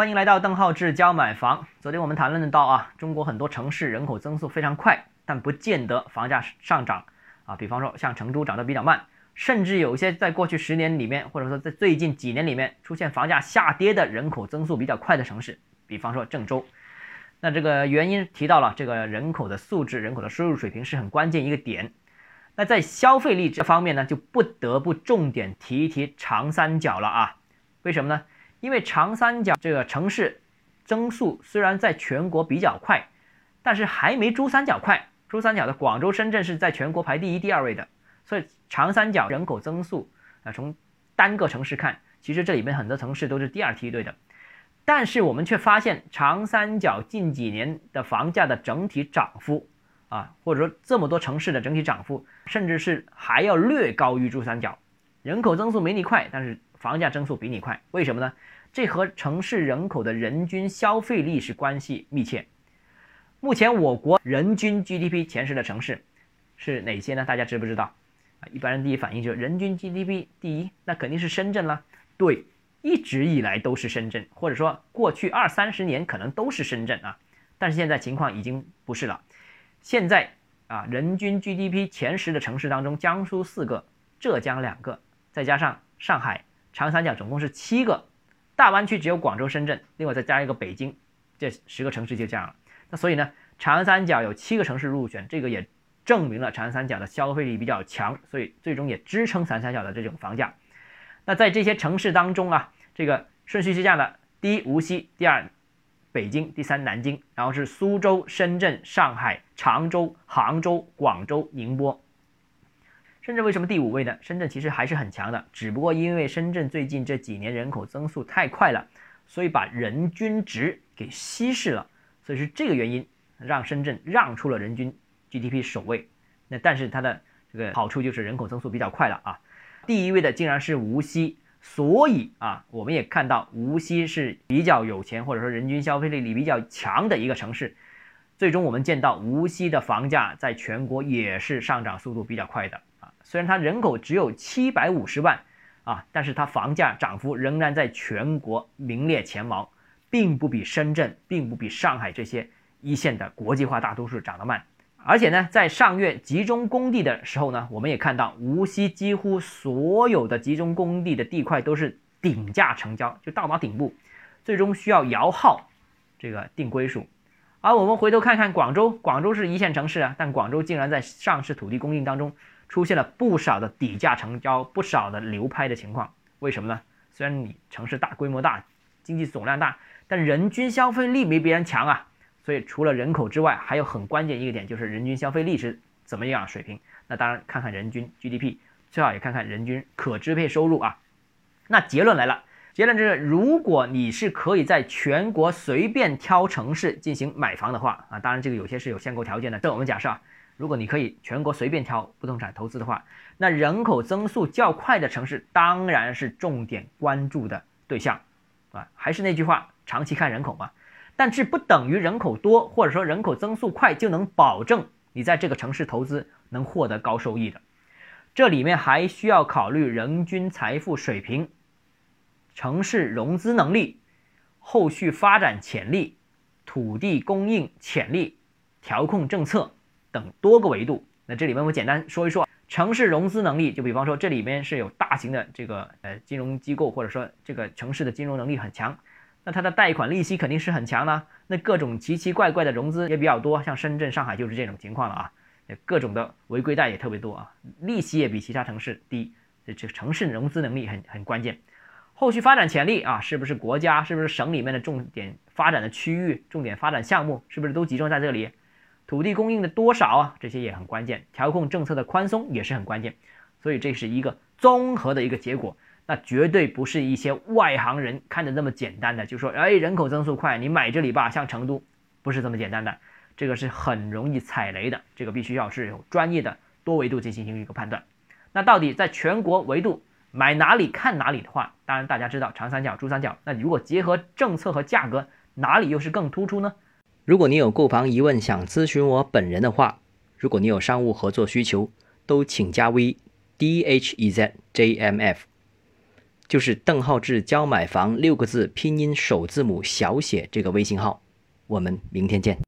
欢迎来到邓浩志教买房。昨天我们谈论到啊，中国很多城市人口增速非常快，但不见得房价上涨啊。比方说像成都涨得比较慢，甚至有些在过去十年里面，或者说在最近几年里面出现房价下跌的人口增速比较快的城市，比方说郑州。那这个原因提到了这个人口的素质、人口的收入水平是很关键一个点。那在消费力这方面呢，就不得不重点提一提长三角了啊。为什么呢？因为长三角这个城市增速虽然在全国比较快，但是还没珠三角快。珠三角的广州、深圳是在全国排第一、第二位的，所以长三角人口增速啊，从单个城市看，其实这里面很多城市都是第二梯队的。但是我们却发现，长三角近几年的房价的整体涨幅啊，或者说这么多城市的整体涨幅，甚至是还要略高于珠三角。人口增速没你快，但是房价增速比你快，为什么呢？这和城市人口的人均消费力是关系密切。目前我国人均 GDP 前十的城市是哪些呢？大家知不知道？啊，一般人第一反应就是人均 GDP 第一，那肯定是深圳了。对，一直以来都是深圳，或者说过去二三十年可能都是深圳啊。但是现在情况已经不是了。现在啊，人均 GDP 前十的城市当中，江苏四个，浙江两个，再加上上海。长三角总共是七个，大湾区只有广州、深圳，另外再加一个北京，这十个城市就这样了。那所以呢，长三角有七个城市入选，这个也证明了长三角的消费力比较强，所以最终也支撑长三角的这种房价。那在这些城市当中啊，这个顺序是这样的：第一无锡，第二北京，第三南京，然后是苏州、深圳、上海、常州、杭州、广州、宁波。深圳为什么第五位呢？深圳其实还是很强的，只不过因为深圳最近这几年人口增速太快了，所以把人均值给稀释了，所以是这个原因让深圳让出了人均 GDP 首位。那但是它的这个好处就是人口增速比较快了啊。第一位的竟然是无锡，所以啊，我们也看到无锡是比较有钱或者说人均消费力比较强的一个城市。最终我们见到无锡的房价在全国也是上涨速度比较快的。虽然它人口只有七百五十万啊，但是它房价涨幅仍然在全国名列前茅，并不比深圳，并不比上海这些一线的国际化大都市涨得慢。而且呢，在上月集中供地的时候呢，我们也看到无锡几乎所有的集中供地的地块都是顶价成交，就到达顶部，最终需要摇号这个定归属。而我们回头看看广州，广州是一线城市啊，但广州竟然在上市土地供应当中。出现了不少的底价成交，不少的流拍的情况，为什么呢？虽然你城市大、规模大、经济总量大，但人均消费力没别人强啊。所以除了人口之外，还有很关键一个点就是人均消费力是怎么样水平。那当然看看人均 GDP，最好也看看人均可支配收入啊。那结论来了，结论就是，如果你是可以在全国随便挑城市进行买房的话啊，当然这个有些是有限购条件的，这我们假设啊。如果你可以全国随便挑不动产投资的话，那人口增速较快的城市当然是重点关注的对象，啊，还是那句话，长期看人口嘛。但是不等于人口多或者说人口增速快就能保证你在这个城市投资能获得高收益的。这里面还需要考虑人均财富水平、城市融资能力、后续发展潜力、土地供应潜力、调控政策。等多个维度，那这里面我简单说一说城市融资能力。就比方说，这里面是有大型的这个呃金融机构，或者说这个城市的金融能力很强，那它的贷款利息肯定是很强的。那各种奇奇怪怪的融资也比较多，像深圳、上海就是这种情况了啊。各种的违规贷也特别多啊，利息也比其他城市低。这这城市融资能力很很关键。后续发展潜力啊，是不是国家，是不是省里面的重点发展的区域、重点发展项目，是不是都集中在这里？土地供应的多少啊，这些也很关键，调控政策的宽松也是很关键，所以这是一个综合的一个结果，那绝对不是一些外行人看的那么简单的，就说哎人口增速快，你买这里吧，像成都不是这么简单的，这个是很容易踩雷的，这个必须要是有专业的多维度进行一个判断。那到底在全国维度买哪里看哪里的话，当然大家知道长三角、珠三角，那如果结合政策和价格，哪里又是更突出呢？如果你有购房疑问想咨询我本人的话，如果你有商务合作需求，都请加 V d h e z j m f。就是邓浩志教买房六个字拼音首字母小写这个微信号。我们明天见。